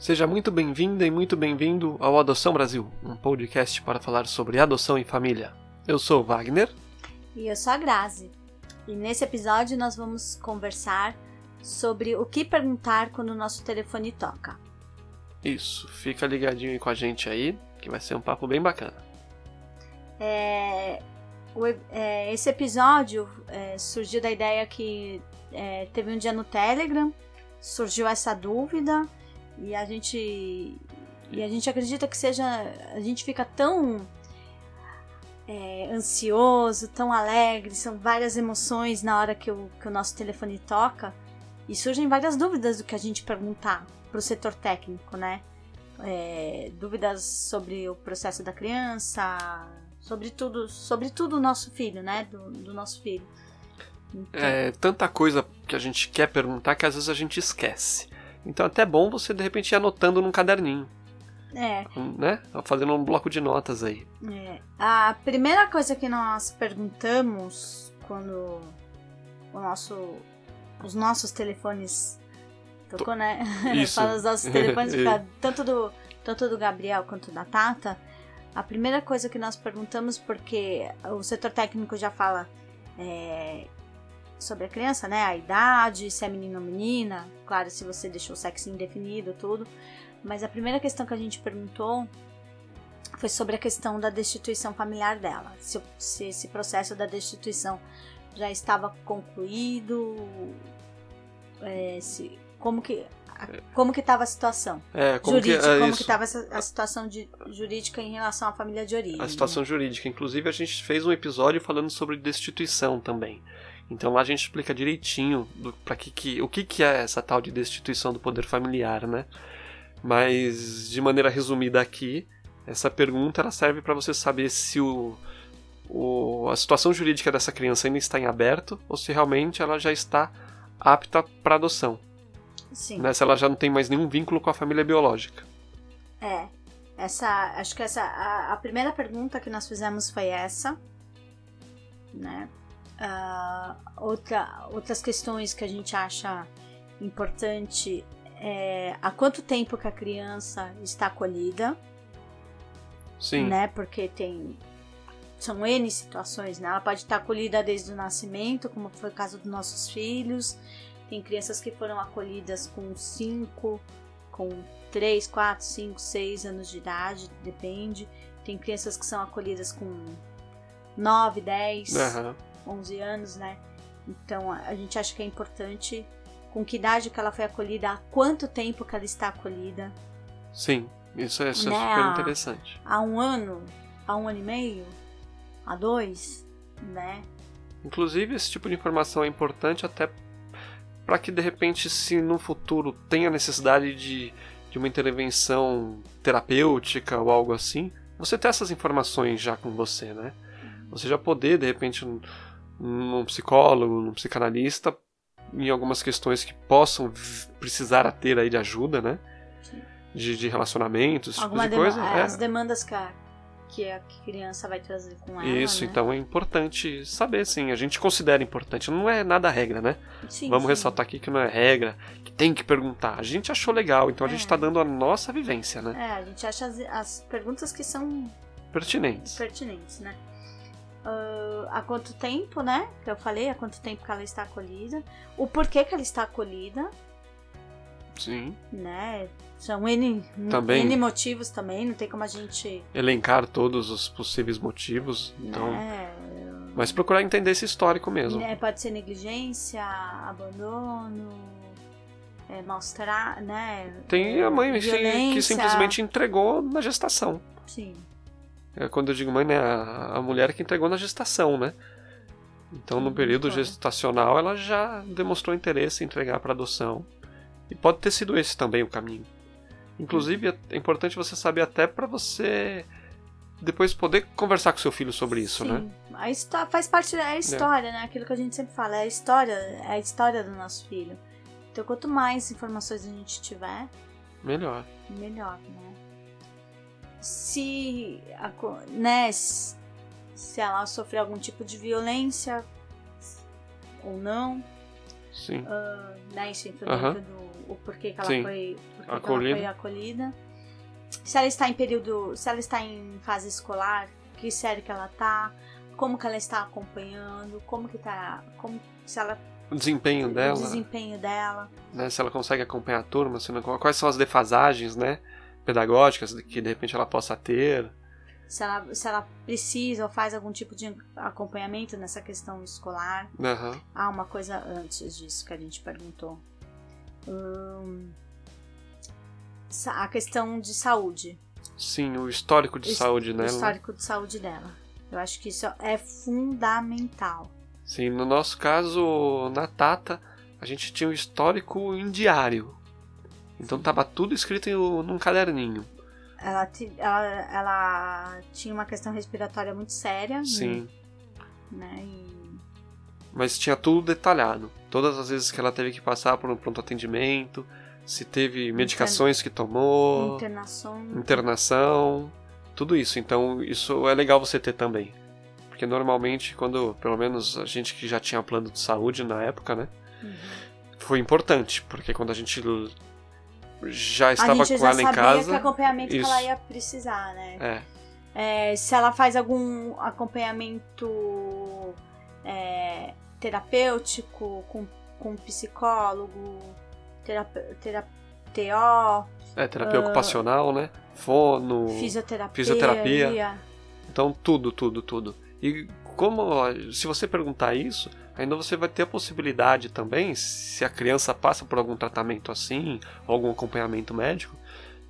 Seja muito bem-vinda e muito bem-vindo ao Adoção Brasil, um podcast para falar sobre adoção e família. Eu sou o Wagner. E eu sou a Grazi. E nesse episódio nós vamos conversar sobre o que perguntar quando o nosso telefone toca. Isso, fica ligadinho aí com a gente aí, que vai ser um papo bem bacana. É, o, é, esse episódio é, surgiu da ideia que é, teve um dia no Telegram, surgiu essa dúvida e a gente e a gente acredita que seja a gente fica tão é, ansioso, tão alegre, são várias emoções na hora que o, que o nosso telefone toca e surgem várias dúvidas do que a gente perguntar para o setor técnico, né? É, dúvidas sobre o processo da criança, sobre tudo, sobre tudo o nosso filho, né? Do, do nosso filho. Então... É tanta coisa que a gente quer perguntar que às vezes a gente esquece. Então é até bom você de repente ir anotando num caderninho. É. Né? Fazendo um bloco de notas aí. É. A primeira coisa que nós perguntamos quando o nosso, os nossos telefones tocou, né? Isso. Fala os nossos telefones, tanto do, tanto do Gabriel quanto da Tata. A primeira coisa que nós perguntamos, porque o setor técnico já fala é, sobre a criança, né? A idade, se é menino ou menina, claro, se você deixou o sexo indefinido, tudo. Mas a primeira questão que a gente perguntou foi sobre a questão da destituição familiar dela. Se, se esse processo da destituição já estava concluído, é, se, como que como que estava a situação é, como jurídica, que, é como que estava a situação de, jurídica em relação à família de origem. A situação jurídica, inclusive a gente fez um episódio falando sobre destituição também. Então lá a gente explica direitinho para que, que o que, que é essa tal de destituição do poder familiar, né? Mas de maneira resumida aqui, essa pergunta ela serve para você saber se o, o, a situação jurídica dessa criança ainda está em aberto ou se realmente ela já está apta para adoção. Sim. Né? Se ela já não tem mais nenhum vínculo com a família biológica. É. Essa, acho que essa a, a primeira pergunta que nós fizemos foi essa, né? Uh, outra, outras questões que a gente acha importante é há quanto tempo que a criança está acolhida. Sim. Né? Porque tem. São N situações, né? Ela pode estar acolhida desde o nascimento, como foi o caso dos nossos filhos. Tem crianças que foram acolhidas com 5, com 3, 4, 5, 6 anos de idade, depende. Tem crianças que são acolhidas com 9, 10. Uhum 11 anos, né? Então a gente acha que é importante com que idade que ela foi acolhida, há quanto tempo que ela está acolhida. Sim, isso é, isso né? é super interessante. Há um ano, há um ano e meio, há dois, né? Inclusive esse tipo de informação é importante até para que de repente, se no futuro tenha necessidade de, de uma intervenção terapêutica ou algo assim, você ter essas informações já com você, né? Você já poder, de repente, num psicólogo, num psicanalista, em algumas questões que possam precisar a ter aí de ajuda, né? De, de relacionamentos, esse tipo de coisa. É. As demandas que a, que a criança vai trazer com ela. Isso, né? então é importante saber, sim. A gente considera importante. Não é nada regra, né? Sim, Vamos sim. ressaltar aqui que não é regra, que tem que perguntar. A gente achou legal, então a gente É. está dando a nossa vivência, né? É, a gente acha as, as perguntas que são Pertinentes. pertinentes, né? Uh, há quanto tempo, né? Que eu falei, há quanto tempo que ela está acolhida, o porquê que ela está acolhida, Sim. né? São N, Também. N motivos também, não tem como a gente. Elencar todos os possíveis motivos. Então, né, Mas procurar entender esse histórico mesmo. né, pode ser negligência, abandono, é, maus-tra, né? Tem a mãe que simplesmente entregou na gestação. Sim, É quando eu digo mãe, né? A, a mulher que entregou na gestação, né? Então, no período gestacional, ela já demonstrou interesse em entregar para adoção. E pode ter sido esse também o caminho. Inclusive, é- é importante você saber até para você depois poder conversar com seu filho sobre isso, Sim. né? A histó- faz parte da história, né? Aquilo que a gente sempre fala, é a história, é a história do nosso filho. Então, quanto mais informações a gente tiver, Melhor. melhor, né? Se, né, se ela sofrer algum tipo de violência ou não, Sim. Uh, né, isso entrou Aham. dentro do o porquê que ela Sim. foi, porquê que ela Acolhida. foi acolhida. Se ela está em período, se ela está em fase escolar, que série que ela tá, como que ela está acompanhando, como que tá, como se ela O desempenho o dela, desempenho dela. né? Se ela consegue acompanhar a turma, se não, quais são as defasagens, né? Pedagógicas que de repente ela possa ter. Se ela, se ela precisa ou faz algum tipo de acompanhamento nessa questão escolar. Aham. Ah, uma coisa antes disso que a gente perguntou. Hum, a questão de saúde. Sim, o histórico de His- saúde O dela. histórico de saúde dela. Eu acho que isso é fundamental. Sim, no nosso caso, na Tata, a gente tinha o histórico em diário. Então tava tudo escrito em um- num caderninho. Ela, ela, ela tinha uma questão respiratória muito séria. Sim. Né? E Mas tinha tudo detalhado. Todas as vezes que ela teve que passar por um pronto atendimento, se teve medicações que tomou, internação. internação, tudo isso. Então isso é legal você ter também. Porque normalmente, quando, pelo menos a gente que já tinha plano de saúde na época, né? Uhum. Foi importante, porque quando a gente já estava com já ela em sabia casa. que acompanhamento que isso. ela ia precisar, né? É, É, se ela faz algum acompanhamento é, terapêutico com, com psicólogo, terap, terap, TO, é terapia ocupacional, né? Fono, fisioterapia. fisioterapia. Então, tudo, tudo, tudo. E como, se você perguntar isso, ainda você vai ter a possibilidade também, se a criança passa por algum tratamento assim, algum acompanhamento médico,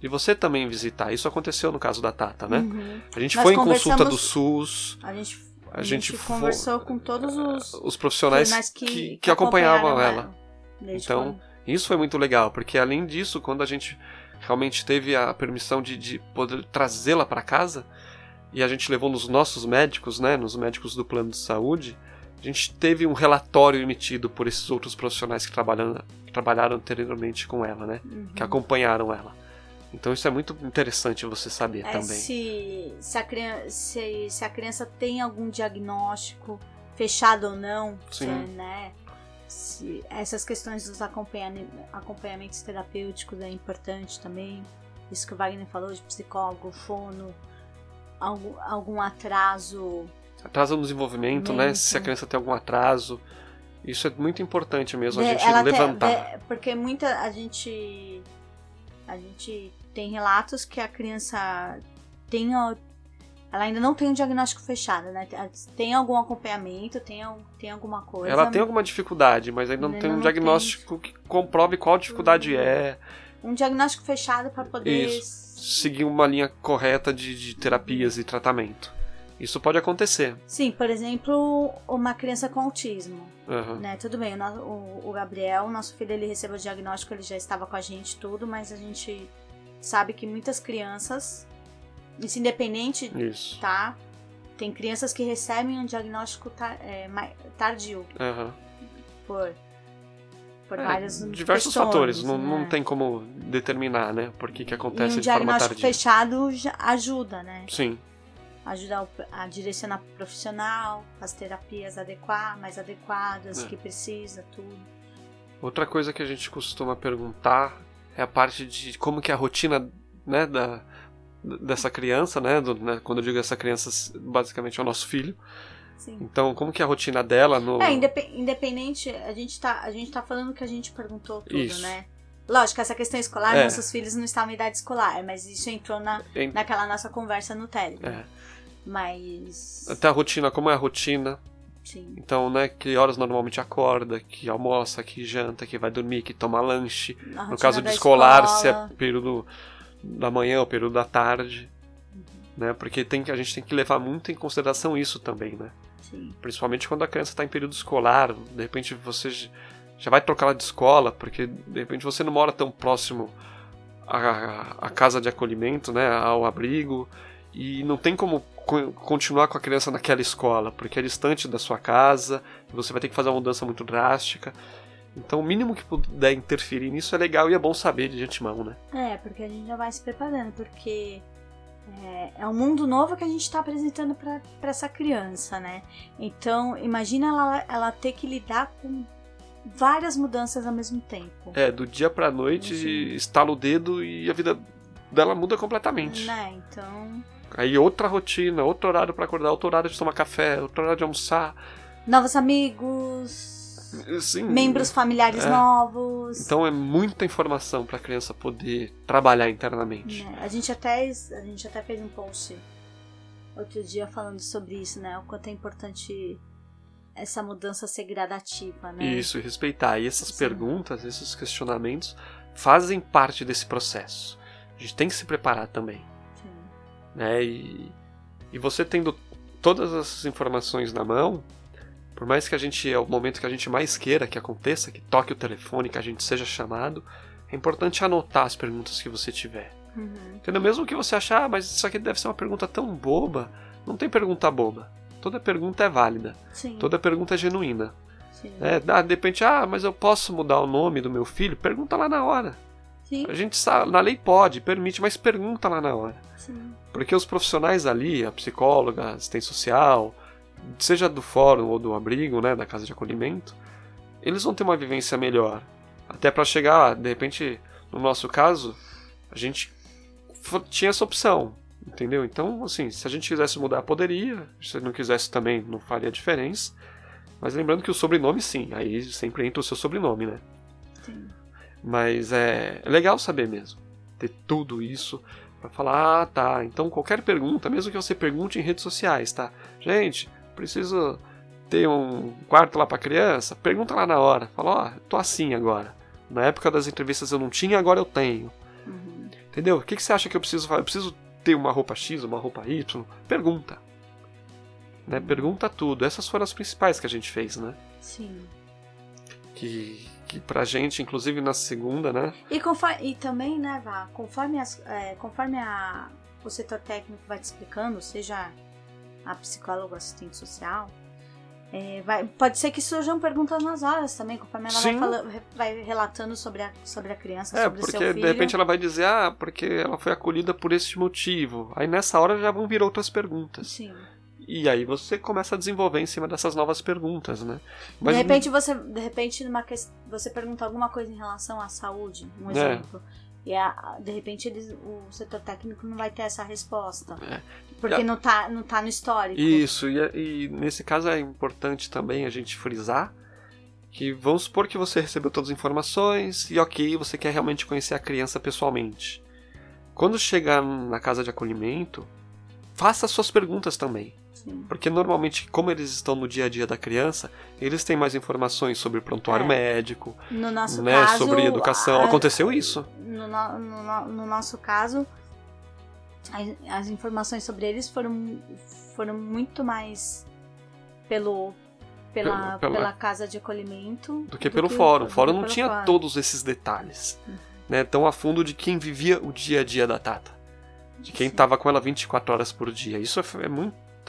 de você também visitar. Isso aconteceu no caso da Tata, né? Uhum. A gente Nós foi em consulta do SUS, A gente, a, a gente, foi- conversou com todos os os profissionais profissionais que, que, acompanhavam ela. desde Então, quando- Isso foi muito legal, porque além disso, quando a gente realmente teve a permissão de, de poder trazê-la para casa, e a gente levou nos nossos médicos, né, nos médicos do plano de saúde, a gente teve um relatório emitido por esses outros profissionais que trabalham, que trabalharam anteriormente com ela, né, Uhum. que acompanharam ela. Então isso é muito interessante você saber É, também. se, se, a criança, se, se a criança tem algum diagnóstico, fechado ou não, Sim. se, né? Se essas questões dos acompanhame- acompanhamentos terapêuticos é importante também. Isso que o Wagner falou de psicólogo, fono, algum, algum atraso. Atraso no desenvolvimento, né, se a criança tem algum atraso. Isso é muito importante mesmo, a de- gente ela tem- levantar. de- porque muita a gente a gente tem relatos que a criança tem ela ainda não tem um diagnóstico fechado, né? Tem algum acompanhamento, tem, tem alguma coisa. Ela tem alguma dificuldade, mas ainda não Ainda tem um não diagnóstico que comprove qual dificuldade Uhum. é, um diagnóstico fechado para poder seguir uma linha correta de, de terapias e tratamento. Isso pode acontecer. Sim, por exemplo, uma criança com autismo, Aham. né? Tudo bem, o, o, Gabriel, nosso filho, ele recebeu o diagnóstico, ele já estava com a gente tudo, mas a gente sabe que muitas crianças, isso independente Isso. tá? Tem crianças que recebem um diagnóstico tar- é, tardio Aham. por, por É, vários diversos questões, fatores, não, né? não tem como determinar, né? Por que, que E acontece um de forma diagnóstico tardia. fechado ajuda, né? Sim, Ajuda o- a direcionar pro profissional, as terapias adequar, mais adequadas, É. que precisa, tudo. Outra coisa que a gente costuma perguntar é a parte de como que é a rotina, né, da, dessa criança, né, do- né, quando eu digo essa criança, basicamente é o nosso filho. Sim. Então, como que é a rotina dela no... É, indepe- independente, a gente, tá, a gente tá falando que a gente perguntou tudo, Isso. né? Lógico, essa questão escolar, É. nossos filhos não estão na idade escolar, mas isso entrou na, em- naquela nossa conversa no Telegram. é, Mas. até a rotina, como é a rotina, Sim. então, né, que horas normalmente acorda, que almoça, que janta, que vai dormir, que toma lanche. A No caso de escolar, se é escola. período da manhã ou período da tarde, né? Porque tem a gente tem que levar muito em consideração isso também, né? Sim. Principalmente quando a criança está em período escolar, de repente você já vai trocar ela de escola, porque de repente você não mora tão próximo à, à casa de acolhimento, né? Ao abrigo, e não tem como co- continuar com a criança naquela escola, porque é distante da sua casa, e você vai ter que fazer uma mudança muito drástica. Então, o mínimo que puder interferir nisso é legal e é bom saber de antemão, né? É, porque a gente já vai se preparando, porque é, é um mundo novo que a gente está apresentando para essa criança, né? Então, imagina ela, ela ter que lidar com várias mudanças ao mesmo tempo. É, do dia pra noite, Sim. estala o dedo e a vida dela muda completamente. Né? Então. Aí outra rotina, outro horário pra acordar, outro horário de tomar café, outro horário de almoçar. Novos amigos, Sim. membros familiares É. novos. Então é muita informação pra criança poder trabalhar internamente. né? A gente até a gente até fez um post outro dia falando sobre isso, né? O quanto é importante essa mudança ser gradativa, né? Isso, e respeitar. E essas Sim. perguntas, esses questionamentos fazem parte desse processo. A gente tem que se preparar também. Sim. né? E, e você tendo todas essas informações na mão, por mais que a gente, é o momento que a gente mais queira que aconteça, que toque o telefone, que a gente seja chamado, é importante anotar as perguntas que você tiver. Uhum. Entendeu? Mesmo que você achar, ah, mas isso aqui deve ser uma pergunta tão boba, não tem pergunta boba. Toda pergunta é válida, Sim. toda pergunta é genuína. Sim. né? Ah, de repente, ah, mas eu posso mudar o nome do meu filho? Pergunta lá na hora. Sim. A gente sabe, na lei pode, permite, mas pergunta lá na hora. Sim. Porque os profissionais ali, a psicóloga, a assistente social, seja do fórum ou do abrigo, né, da casa de acolhimento, eles vão ter uma vivência melhor. Até para chegar, de repente, no nosso caso, a gente tinha essa opção, entendeu? Então, assim, se a gente quisesse mudar, poderia. Se não quisesse também, não faria diferença. Mas lembrando que o sobrenome, sim, aí sempre entra o seu sobrenome, né? Sim. Mas é, é legal saber mesmo. Ter tudo isso pra falar, ah, tá. Então qualquer pergunta, mesmo que você pergunte em redes sociais, tá? Gente, preciso ter um quarto lá pra criança? Pergunta lá na hora. Fala, ó, tô assim agora. Na época das entrevistas eu não tinha, agora eu tenho. Uhum. Entendeu? O que, que você acha que eu preciso fazer? Eu preciso ter uma roupa X, uma roupa Y? Pergunta. Né? Pergunta tudo. Essas foram as principais que a gente fez, né? Sim. Que, que pra gente, inclusive na segunda, né? E, conforme, e também, né, Vá, conforme, as, é, conforme a, o setor técnico vai te explicando, seja a psicóloga assistente social, é, vai, pode ser que surjam perguntas nas horas também, conforme ela vai, Sim. fala- vai relatando sobre a, sobre a criança, É, sobre o porque seu filho. de repente ela vai dizer, ah, porque ela foi acolhida por esse motivo. Aí nessa hora já vão vir outras perguntas. Sim. E aí você começa a desenvolver em cima dessas novas perguntas, né? Mas de repente você, de repente, numa você pergunta alguma coisa em relação à saúde, um É. E a- de repente eles, o setor técnico não vai ter essa resposta. É. Porque a- não, tá, não tá no histórico. Isso, e, e nesse caso é importante também a gente frisar que vamos supor que você recebeu todas as informações e ok, você quer realmente conhecer a criança pessoalmente. Quando chegar na casa de acolhimento, faça suas perguntas também. Sim. Porque normalmente, como eles estão no dia a dia da criança, eles têm mais informações sobre o prontuário É. médico, No nosso né, caso. sobre educação. a- Aconteceu isso. no, no- no- no- no nosso caso, as, as informações sobre eles foram, foram muito mais pelo, pela, Pela- pela- pela casa de acolhimento do que pelo fórum. O fórum não tinha fórum. todos esses detalhes, né, tão a fundo de quem vivia o dia a dia da Tata, de quem estava com ela 24 horas por dia. Isso é, é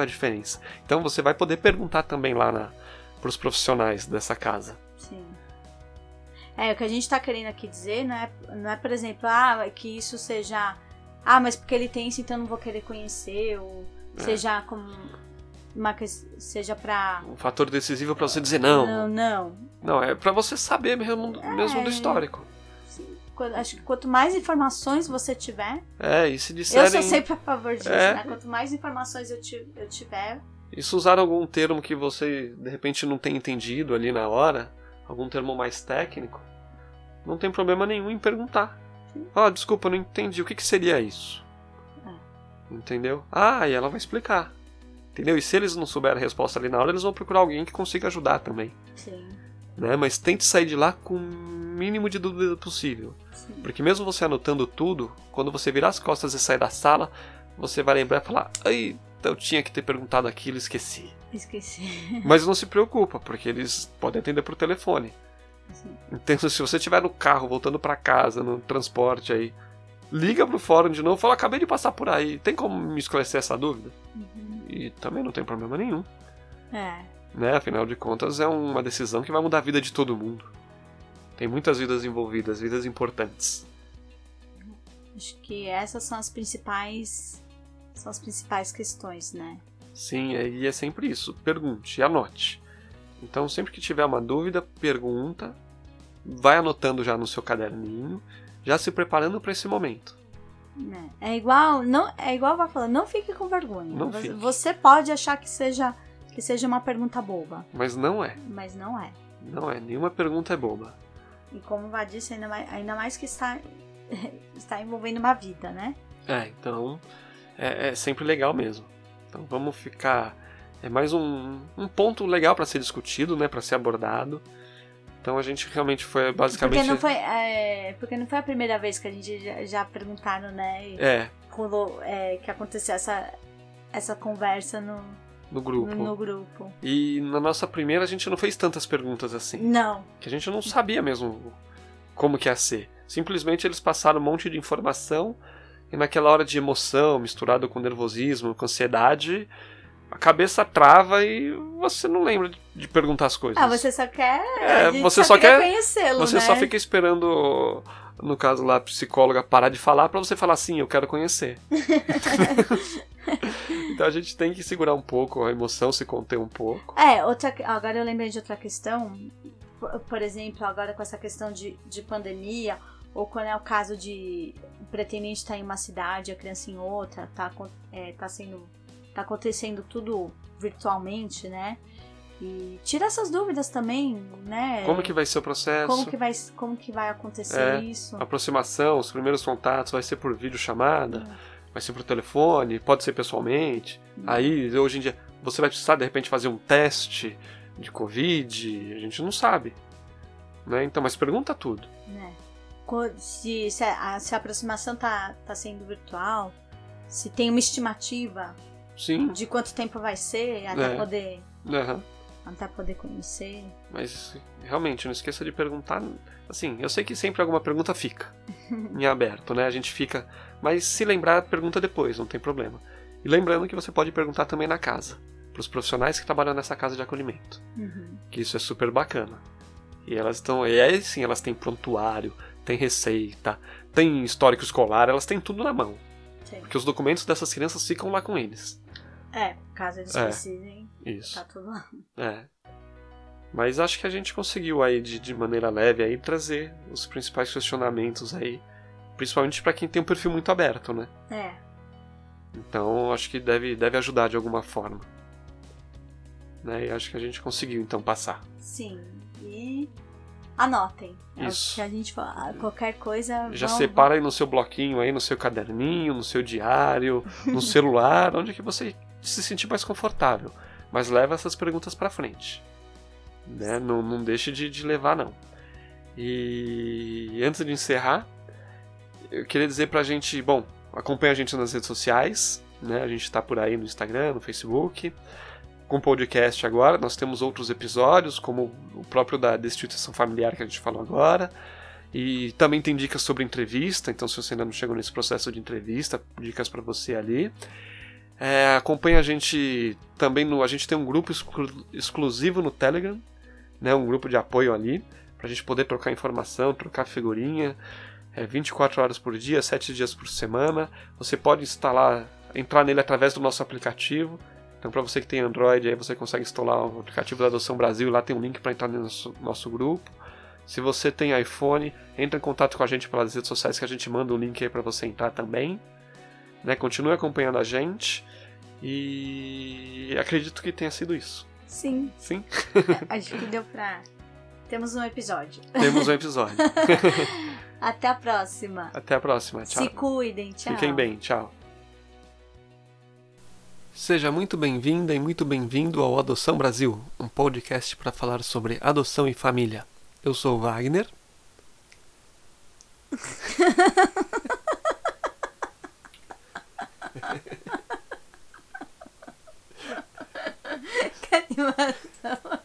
muita diferença. Então você vai poder perguntar também lá para os profissionais dessa casa. Sim. É, o que a gente tá querendo aqui dizer não é, não é, por exemplo, ah, que isso seja. Ah, mas porque ele tem isso, então eu não vou querer conhecer, ou É. seja como. Uma, seja pra. Um fator decisivo para você dizer não. Não, não. Não, é para você saber mesmo, mesmo do É. histórico. Acho que quanto mais informações você tiver, É, e se eu disserem. sou sempre a favor disso, É. né? Quanto mais informações eu, eu tiver, E se usar algum termo que você de repente não tem entendido ali na hora, algum termo mais técnico, não tem problema nenhum em perguntar. Ah, desculpa, eu não entendi. O que, que seria isso? Entendeu? Ah, e ela vai explicar. Entendeu? E se eles não souberem a resposta ali na hora, eles vão procurar alguém que consiga ajudar também. sim, Né? Mas tente sair de lá com o mínimo de dúvida possível. Porque mesmo você anotando tudo, quando você virar as costas e sair da sala, você vai lembrar e falar: Ai, eu tinha que ter perguntado aquilo, esqueci. Esqueci. Mas não se preocupa, porque eles podem atender por telefone. Sim. Então, se você estiver no carro, voltando para casa, no transporte aí, liga pro fórum de novo e fala: Acabei de passar por aí, tem como me esclarecer essa dúvida? Uhum. E também não tem problema nenhum. É, Né? Afinal de contas, é uma decisão que vai mudar a vida de todo mundo. Tem muitas vidas envolvidas, vidas importantes. acho que essas são as principais. São as principais questões, né? Sim, é- e é sempre isso. Pergunte, anote. Então, sempre que tiver uma dúvida, pergunta, vai anotando já no seu caderninho, já se preparando para esse momento. É, é igual, não, é igual vai falando, não fique com vergonha. Não você, fique. você pode achar que seja que seja uma pergunta boba, Mas não é. mas não é. Não é. Nenhuma pergunta é boba. E como o Vá disse, ainda mais, ainda mais que está, está envolvendo uma vida, né? É, então é, é sempre legal mesmo. Então vamos ficar. É mais um, um ponto legal para ser discutido, né? Para ser abordado. Então a gente realmente foi basicamente. Porque não foi, é, porque não foi a primeira vez que a gente já, já perguntaram, né? E É, rolou, é, que aconteceu essa, essa conversa no, no grupo. no, grupo. E na nossa primeira a gente não fez tantas perguntas assim. Não. Que a gente não sabia mesmo como que ia ser. Simplesmente eles passaram um monte de informação e naquela hora de emoção, misturado com nervosismo, com ansiedade, a cabeça trava e você não lembra de- perguntar as coisas. Ah, você só quer. É, você só, só quer conhecê-lo, Você né? só fica esperando, no caso lá, a psicóloga parar de falar pra você falar sim, eu quero conhecer. então a gente tem que segurar um pouco a emoção, se conter um pouco. É, outra, agora eu lembrei de outra questão. Por, por exemplo, agora com essa questão de, de pandemia, ou quando é o caso de o pretendente estar em uma cidade, a criança em outra, tá, é, tá sendo. tá acontecendo tudo virtualmente, né? E tira essas dúvidas também, né? Como que vai ser o processo? como que vai, como que vai acontecer É, isso? aproximação, os primeiros contatos, vai ser por videochamada, Hum. Vai ser por telefone, pode ser pessoalmente. Aí, hoje em dia, você vai precisar de repente fazer um teste de Covid, a gente não sabe. Né? Então, mas pergunta tudo. Co- Se, se, a, se a aproximação tá, tá sendo virtual, se tem uma estimativa Sim, de quanto tempo vai ser até É. poder aham. até poder conhecer. mas realmente, não esqueça de perguntar. Assim, eu sei que sempre alguma pergunta fica em aberto, né? A gente fica. Mas se lembrar, pergunta depois, não tem problema. E lembrando que você pode perguntar também na casa, para os profissionais que trabalham nessa casa de acolhimento. Uhum. que isso é super bacana. E elas estão, e aí sim, elas têm prontuário, tem receita, tem histórico escolar, elas têm tudo na mão, Sim. porque os documentos dessas crianças ficam lá com eles. É, caso eles É. precisem, Isso. tá tudo lá. É. Mas acho que a gente conseguiu aí de, de maneira leve aí trazer os principais questionamentos aí, principalmente para quem tem um perfil muito aberto, né? É, Então acho que deve, deve ajudar de alguma forma. Né? E acho que a gente conseguiu então passar. sim. E anotem. É Isso. que a gente fala. Qualquer coisa. Já vão- separa aí no seu bloquinho, aí no seu caderninho, no seu diário, no celular, onde que você se sentir mais confortável. Mas leva essas perguntas pra frente. Né? Não, não deixe de, de levar, não. E antes de encerrar, eu queria dizer pra gente, bom, acompanha a gente nas redes sociais, né? A gente tá por aí no Instagram, no Facebook. Com podcast agora, nós temos outros episódios, como o próprio da Destituição Familiar que a gente falou agora. E também tem dicas sobre entrevista, então se você ainda não chegou nesse processo de entrevista, dicas para você ali. É, acompanha a gente também no. A gente tem um grupo exclu- exclusivo no Telegram, né, um grupo de apoio ali, pra gente poder trocar informação, trocar figurinha. É 24 horas por dia, 7 dias por semana. Você pode instalar, entrar nele através do nosso aplicativo. Então, para você que tem Android, aí você consegue instalar o aplicativo da Adoção Brasil. Lá tem um link para entrar no nosso, nosso grupo. Se você tem iPhone, entra em contato com a gente pelas redes sociais que a gente manda o link aí para você entrar também. Né? Continue acompanhando a gente. E acredito que tenha sido isso. Sim, Sim? acho que deu pra. Temos um episódio. Temos um episódio. Até a próxima. Até a próxima. Tchau. Se cuidem, tchau. Fiquem bem. Tchau. Seja muito bem-vinda e muito bem-vindo ao Adoção Brasil, um podcast para falar sobre adoção e família. Eu sou o Wagner. Que animação.